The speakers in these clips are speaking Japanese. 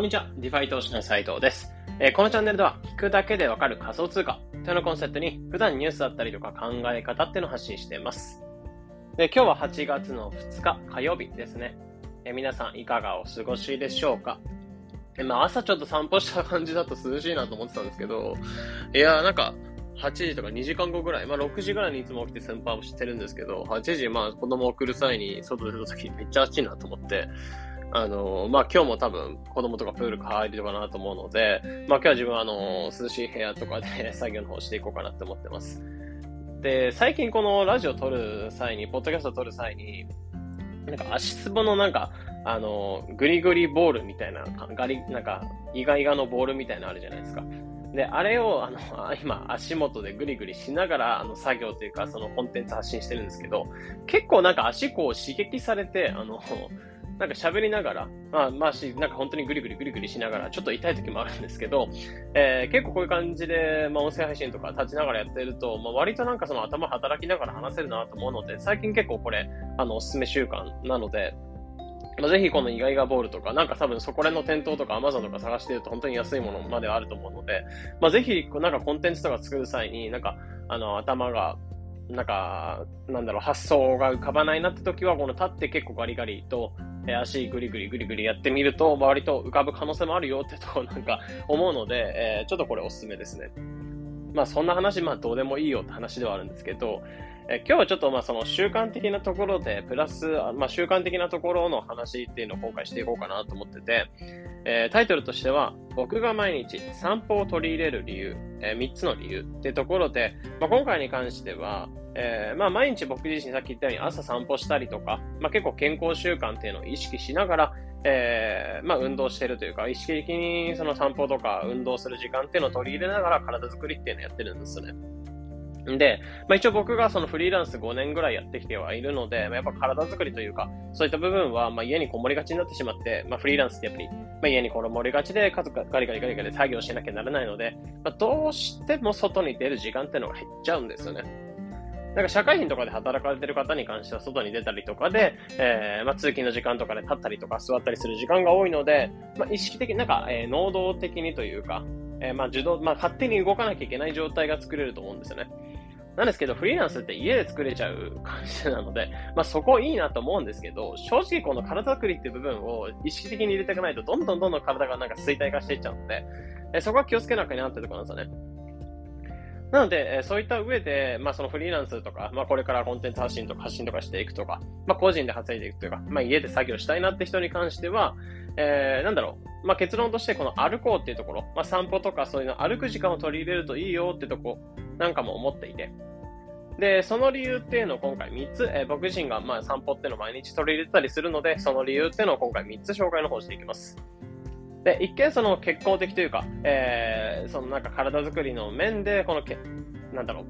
こんにちは。 DeFi 投資の斉藤です。えー、このチャンネルでは、聞くだけでわかる仮想通貨というのをコンセプトに、普段ニュースだったりとか考え方っていうのを発信しています。で今日は8月の2日火曜日ですね。えー、皆さんいかがお過ごしでしょうか？えまあ、朝ちょっと散歩した感じだと涼しいなと思ってたんですけど、いやーなんか、8時とか2時間後ぐらい、まあ6時ぐらいにいつも起きて先輩をしてるんですけど、8時、まあ子供を送る際に外出た時めっちゃ暑いなと思って、あの、まあ、今日も多分子供とかプール帰りとかなと思うので、まあ、今日は自分はあの、涼しい部屋とかで作業の方していこうかなって思ってます。で、最近このラジオ撮る際に、ポッドキャスト撮る際に、なんか足つぼのなんか、あの、グリグリボールみたいな、ガリ、なんか、イガイガのボールみたいなのあるじゃないですか。で、あれを、あの、今、足元でグリグリしながら、あの、作業というか、そのコンテンツ発信してるんですけど、結構なんか足こう刺激されて、あの、なんか喋りながら、まあ、まあし、なんか本当にグリグリグリグリしながら、ちょっと痛い時もあるんですけど、えー、結構こういう感じで、まあ、音声配信とか立ちながらやってると、まあ、割となんかその頭働きながら話せるなと思うので、最近結構これ、あの、おすすめ習慣なので、まあ、ぜひこのイガイガボールとか、なんか多分そこら辺の店頭とか Amazon とか探してると本当に安いものまではあると思うので、まあ、ぜひなんかコンテンツとか作る際に、なんか、あの、頭が、なんか、なんだろう、発想が浮かばないなって時は、この立って結構ガリガリと、え足グリグリグリグリやってみると、割と浮かぶ可能性もあるよってとこなんか思うので、えー、ちょっとこれおすすめですね。まあそんな話、まあどうでもいいよって話ではあるんですけど、え今日はちょっとまあその習慣的なところで、プラス、まあ習慣的なところの話っていうのを今回していこうかなと思ってて、えー、タイトルとしては、僕が毎日散歩を取り入れる理由、えー、3つの理由っていうところで、まあ、今回に関しては、えー、まあ毎日僕自身さっき言ったように朝散歩したりとか、まあ結構健康習慣っていうのを意識しながら、えー、まあ運動してるというか、意識的にその散歩とか運動する時間っていうのを取り入れながら体作りっていうのをやってるんですね。で、まあ、一応僕がそのフリーランス5年ぐらいやってきてはいるので、まあ、やっぱ体作りというか、そういった部分は、ま、家にこもりがちになってしまって、まあ、フリーランスってやっぱり、ま、家にこもりがちで、家族がガリガリガリガリ作業しなきゃならないので、ま、どうしても外に出る時間っていうのが減っちゃうんですよね。なんか社会人とかで働かれてる方に関しては外に出たりとかで、えー、まあ、通勤の時間とかで立ったりとか座ったりする時間が多いので、まあ、意識的に、なんか、え、能動的にというか、えー、まあ、受動、まあ、勝手に動かなきゃいけない状態が作れると思うんですよね。なんですけど、フリーランスって家で作れちゃう感じなので、まあそこいいなと思うんですけど、正直この体作りっていう部分を意識的に入れていかないと、どんどんどんどん体がなんか衰退化していっちゃうので、えそこは気をつけなきゃなってところなんですよね。なので、えそういった上で、まあそのフリーランスとか、まあこれからコンテンツ発信とか発信とかしていくとか、まあ個人で発いていくというか、まあ家で作業したいなって人に関しては、えー、なんだろう、まあ結論としてこの歩こうっていうところ、まあ散歩とかそういうの歩く時間を取り入れるといいよってとこなんかも思っていて、で、その理由っていうのを今回3つ、えー、僕自身がまあ散歩っていうのを毎日取り入れてたりするので、その理由っていうのを今回3つ紹介の方していきます。で、一見その健康的というか、えー、そのなんか体作りの面で、このけ、なんだろ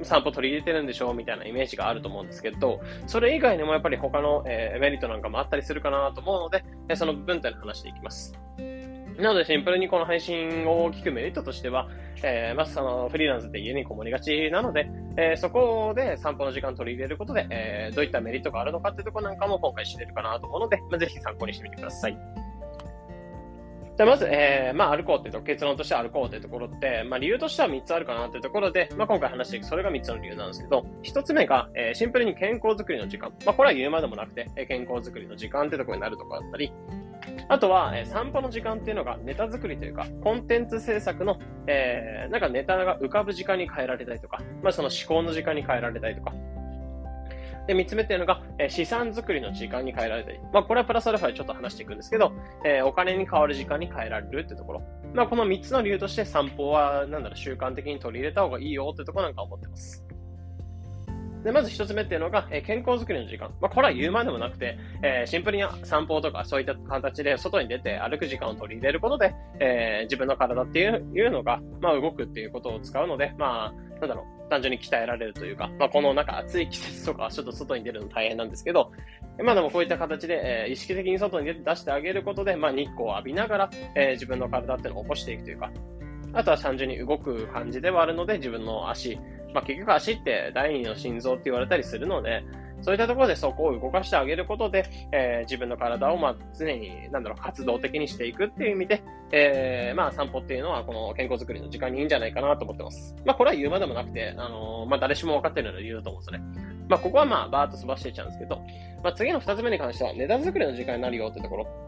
う、散歩取り入れてるんでしょうみたいなイメージがあると思うんですけど、それ以外にもやっぱり他の、えー、メリットなんかもあったりするかなと思うので、え、その部分っていうのを話していきます。なのでシンプルにこの配信を聞くメリットとしては、えー、まずそのフリーランスって家にこもりがちなので、えー、そこで散歩の時間取り入れることで、えー、どういったメリットがあるのかっていうところなんかも今回知れるかなと思うので、まあ、ぜひ参考にしてみてください。じゃまず、えー、まあ、歩こうっていうと、結論として歩こうっていうところって、まあ、理由としては3つあるかなっていうところで、まあ、今回話していく、それが3つの理由なんですけど、1つ目が、えー、シンプルに健康づくりの時間。まあ、これは言うまでもなくて、え、健康づくりの時間ってところになるところだったり、あとは、え、散歩の時間っていうのがネタ作りというか、コンテンツ制作の、えー、なんかネタが浮かぶ時間に変えられたりとか、まあその思考の時間に変えられたりとか。で、三つ目っていうのが、えー、資産作りの時間に変えられたり。まあこれはプラスアルファでちょっと話していくんですけど、えー、お金に変わる時間に変えられるってところ。まあこの三つの理由として散歩は、なんだろう、習慣的に取り入れた方がいいよってところなんか思ってます。で、まず一つ目っていうのが、え、健康づくりの時間。まあ、これは言うまでもなくて、えー、シンプルに散歩とかそういった形で外に出て歩く時間を取り入れることで、えー、自分の体っていういうのが、まあ、動くっていうことを使うので、まあ、なんだろう、単純に鍛えられるというか、まあ、このなんか暑い季節とかはちょっと外に出るの大変なんですけど、まあでもこういった形で、えー、意識的に外に出してあげることで、まあ日光を浴びながら、えー、自分の体っていうのを起こしていくというか、あとは単純に動く感じではあるので、自分の足、まあ、結局足って第二の心臓って言われたりするので、そういったところでそこを動かしてあげることで、えー、自分の体を、まあ、常に、なんだろう、活動的にしていくっていう意味で、えー、まあ、散歩っていうのは、この健康づくりの時間にいいんじゃないかなと思ってます。まあ、これは言うまでもなくて、あのー、まあ、誰しも分かってるので言うと思うんですよね。まあ、ここはまあ、バーっと飛ばしていっちゃうんですけど、まあ、次の二つ目に関しては、値段作りの時間になるよってところ。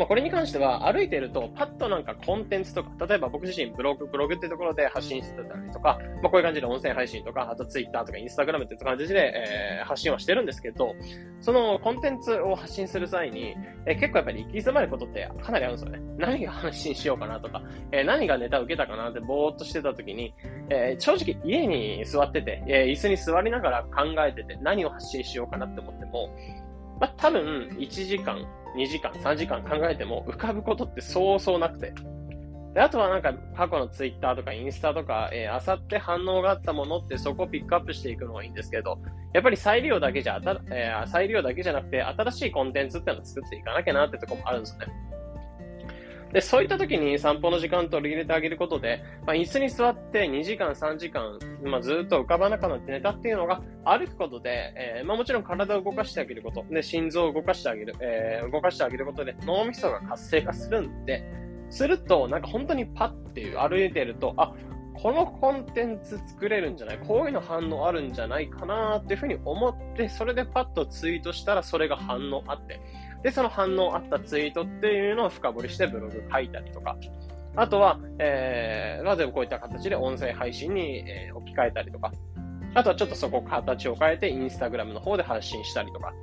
まあ、これに関しては歩いてるとパッとなんかコンテンツとか、例えば僕自身ブログ、ブログってところで発信してたりとか、まあ、こういう感じで音声配信とか、あとツイッターとかインスタグラムって感じで、えー、発信はしてるんですけど、そのコンテンツを発信する際に、えー、結構やっぱり行き詰まることってかなりあるんですよね。何が発信しようかなとか、えー、何がネタ受けたかなってぼーっとしてた時に、え正直家に座ってて、え椅子に座りながら考えてて何を発信しようかなって思っても、まあ、多分1時間2時間、3時間考えても浮かぶことってそうそうなくて。で、あとはなんか過去のツイッターとかインスタとか、えー、あさって反応があったものってそこをピックアップしていくのがいいんですけど、やっぱり再利用だけじゃ、えー、再利用だけじゃなくて新しいコンテンツっていうのを作っていかなきゃなってとこもあるんですよね。で、そういった時に散歩の時間取り入れてあげることで、まあ、椅子に座って2時間、3時間、まあ、ずっと浮かばなくなって寝たっていうのが歩くことで、えー、まあ、もちろん体を動かしてあげること、で、心臓を動かしてあげる、えー、動かしてあげることで脳みそが活性化するんで、すると、なんか本当にパッていう歩いてると、あ、このコンテンツ作れるんじゃない？こういうの反応あるんじゃないかなっていうふうに思って、それでパッとツイートしたらそれが反応あって、で、その反応あったツイートっていうのを深掘りしてブログ書いたりとか、あとは、えー、まずこういった形で音声配信に、えー、置き換えたりとか、あとはちょっとそこ形を変えてインスタグラムの方で発信したりとか、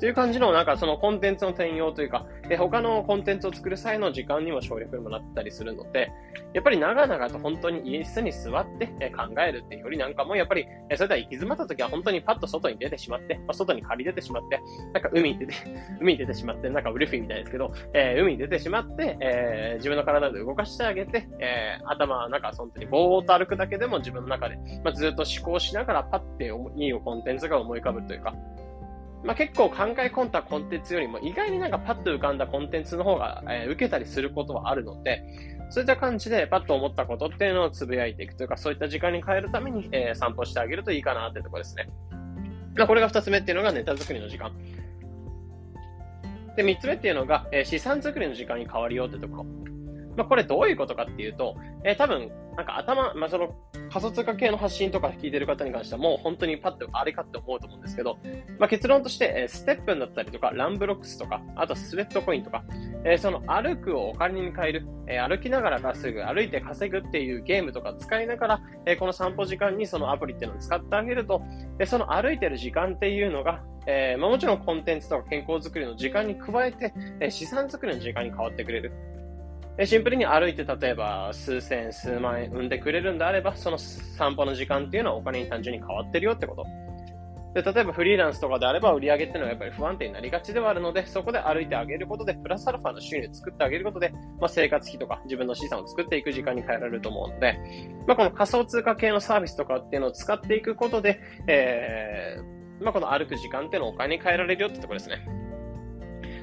という感じの、なんかそのコンテンツの転用というか、え他のコンテンツを作る際の時間にも省略にもなったりするので、やっぱり長々と本当に椅子に座って、考えるっていうよりなんかも、やっぱり、えそれでは行き詰まった時は本当にパッと外に出てしまって、まあ、外に借り出てしまって、なんか海に出て、海に出てしまって、なんかウルフィみたいですけど、えー、海に出てしまって、えー、自分の体で動かしてあげて、えー、頭、なんか本当にぼーっと歩くだけでも自分の中で、まあ、ずっと思考しながらパッていいコンテンツが思い浮かぶというか、まあ、結構考え込んだコンテンツよりも意外になんかパッと浮かんだコンテンツの方が、えー、受けたりすることはあるので、そういった感じでパッと思ったことっていうのをつぶやいていくというか、そういった時間に変えるために、えー、散歩してあげるといいかなってところですね。まあ、これが二つ目っていうのがネタ作りの時間。で、三つ目っていうのが、えー、資産作りの時間に変わるよってところ。まあ、これどういうことかっていうと、えー、多分、なんか頭、まあ、その仮想通貨系の発信とか聞いてる方に関してはもう本当にパッとあれかって思うと思うんですけど、まあ、結論として、えステップンだったりとか、ランブロックスとか、あとスウェットコインとか、えー、その歩くをお金に変える、えー、歩きながら稼ぐ、歩いて稼ぐっていうゲームとか使いながら、えー、この散歩時間にそのアプリっていうのを使ってあげると、えその歩いてる時間っていうのが、えまあ、もちろんコンテンツとか健康づくりの時間に加えて、え資産作りの時間に変わってくれる。シンプルに歩いて例えば数千、数万円生んでくれるんであれば、その散歩の時間っていうのはお金に単純に変わってるよってこと。で、例えばフリーランスとかであれば売り上げっていうのはやっぱり不安定になりがちではあるので、そこで歩いてあげることで、プラスアルファの収入を作ってあげることで、まあ、生活費とか自分の資産を作っていく時間に変えられると思うので、まあ、この仮想通貨系のサービスとかっていうのを使っていくことで、えー、まあ、この歩く時間っていうのをお金に変えられるよってところですね。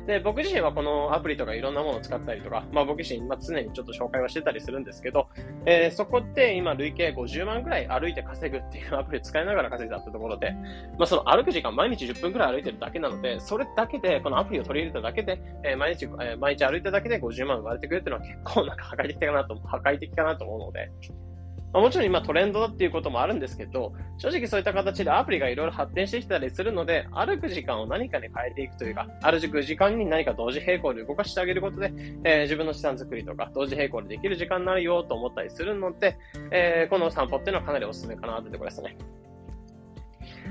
で、僕自身はこのアプリとかいろんなものを使ったりとか、まあ僕自身、まあ、常にちょっと紹介はしてたりするんですけど、えー、そこって今累計50万くらい歩いて稼ぐっていうアプリを使いながら稼いだってところで、まあその歩く時間毎日10分くらい歩いてるだけなので、それだけで、このアプリを取り入れただけで、えー、毎日、えー、毎日歩いただけで50万生まれてくるっていうのは結構なんか破壊的かなと、破壊的かなと思うので、まあ、もちろん今トレンドだっていうこともあるんですけど、正直そういった形でアプリがいろいろ発展してきたりするので、歩く時間を何かに変えていくというか、歩く時間に何か同時並行で動かしてあげることで、えー、自分の資産作りとか同時並行でできる時間になるよと思ったりするので、えー、この散歩っていうのはかなりおすすめかなというところですね。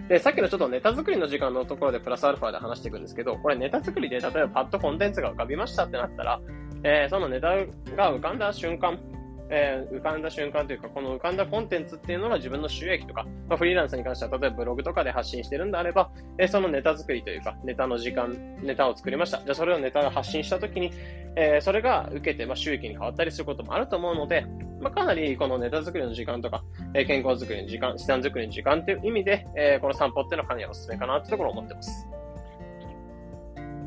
で、さっきのちょっとネタ作りの時間のところでプラスアルファで話していくんですけど、これネタ作りで例えばパッとコンテンツが浮かびましたってなったら、えー、そのネタが浮かんだ瞬間、えー、浮かんだ瞬間というか、この浮かんだコンテンツっていうのが自分の収益とか、まあ、フリーランスに関しては、例えばブログとかで発信してるんであれば、えー、そのネタ作りというか、ネタの時間、ネタを作りました。じゃあそれをネタを発信したときに、えー、それが受けて、まあ、収益に変わったりすることもあると思うので、まあ、かなりこのネタ作りの時間とか、え健康作りの時間、資産作りの時間っていう意味で、えこの散歩っていうのはかなりおすすめかなってところを思ってます。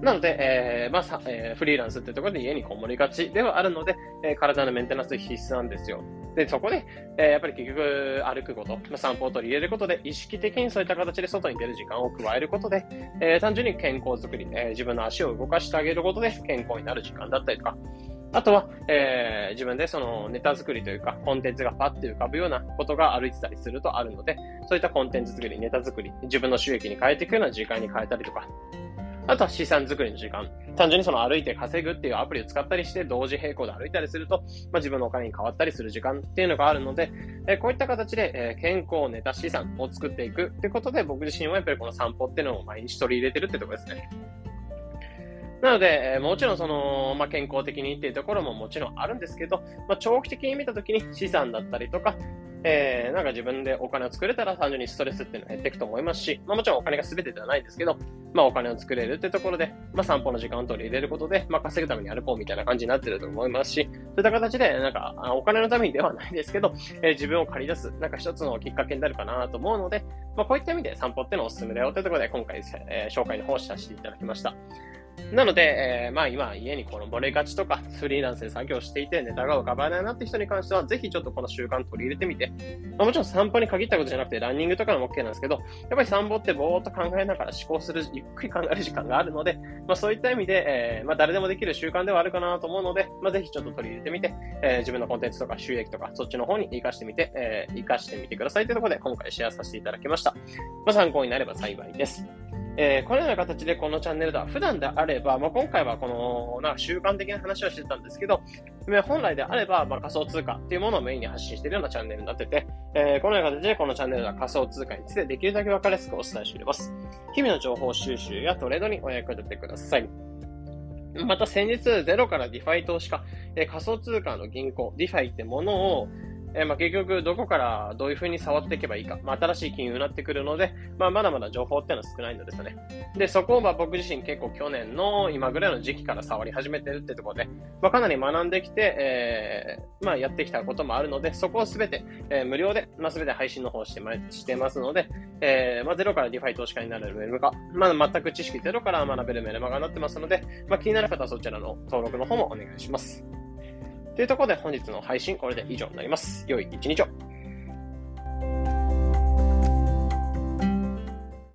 なので、えー、まあえー、フリーランスってところで家にこもりがちではあるので、えー、体のメンテナンス必須なんですよ。で、そこで、えー、やっぱり結局歩くこと、まあ、散歩を取り入れることで、意識的にそういった形で外に出る時間を加えることで、えー、単純に健康づくり、えー、自分の足を動かしてあげることで健康になる時間だったりとか、あとは、えー、自分でそのネタ作りというか、コンテンツがパッて浮かぶようなことが歩いてたりするとあるので、そういったコンテンツ作り、ネタ作り、自分の収益に変えていくような時間に変えたりとか、あとは資産作りの時間。単純にその歩いて稼ぐっていうアプリを使ったりして、同時並行で歩いたりすると、まあ、自分のお金に変わったりする時間っていうのがあるので、え、こういった形で、えー、健康、ネタ、資産を作っていくってことで、僕自身はやっぱりこの散歩っていうのを毎日取り入れてるってところですね。なので、えもちろんその、まあ、健康的にっていうところももちろんあるんですけど、まあ、長期的に見たときに資産だったりとか、えー、なんか自分でお金を作れたら単純にストレスっていうのは減っていくと思いますし、まあもちろんお金が全てではないですけど、まあお金を作れるってところで、まあ散歩の時間を取り入れることで、まあ稼ぐために歩こうみたいな感じになってると思いますし、そういった形で、なんかお金のためにではないですけど、えー、自分を借り出す、なんか一つのきっかけになるかなと思うので、まあこういった意味で散歩ってのおすすめだよというところで今回、えー、紹介の方をさせていただきました。なので、えー、まあ今家にこの漏れがちとかフリーランスで作業していてネタが浮かばないなって人に関してはぜひちょっとこの習慣取り入れてみて、まあ、もちろん散歩に限ったことじゃなくてランニングとかでも OK なんですけど、やっぱり散歩ってぼーっと考えながら思考する、ゆっくり考える時間があるので、まあそういった意味で、えー、まあ誰でもできる習慣ではあるかなと思うので、まあぜひちょっと取り入れてみて、えー、自分のコンテンツとか収益とかそっちの方に活かしてみて、えー、活かしてみてくださいというところで今回シェアさせていただきました。まあ参考になれば幸いです。えー、このような形でこのチャンネルでは普段であれば、まあ、今回はこのなんか習慣的な話をしてたんですけど、本来であれば、まあ、仮想通貨っていうものをメインに発信しているようなチャンネルになってて、えー、このような形でこのチャンネルでは仮想通貨についてできるだけ分かりやすくお伝えしております。日々の情報収集やトレードにお役立てください。また先日、ゼロから DeFi 投資家、え、仮想通貨の銀行、 DeFi ってものを、えー、まあ、結局どこからどういう風に触っていけばいいか、まあ、新しい金融になってくるので、まあ、まだまだ情報っていうのは少ないのですよね。で、そこをまあ僕自身結構去年の今ぐらいの時期から触り始めてるってところで、まあ、かなり学んできて、えー、まあ、やってきたこともあるので、そこをすべて、えー、無料で、まあ、すべて配信の方してましてますので、えー、まあ、ゼロから DeFi 投資家になれるメルマガ、まあ、全く知識ゼロから学べるメルマガになってますので、まあ、気になる方はそちらの登録の方もお願いします。というところで本日の配信これで以上になります。良い一日を。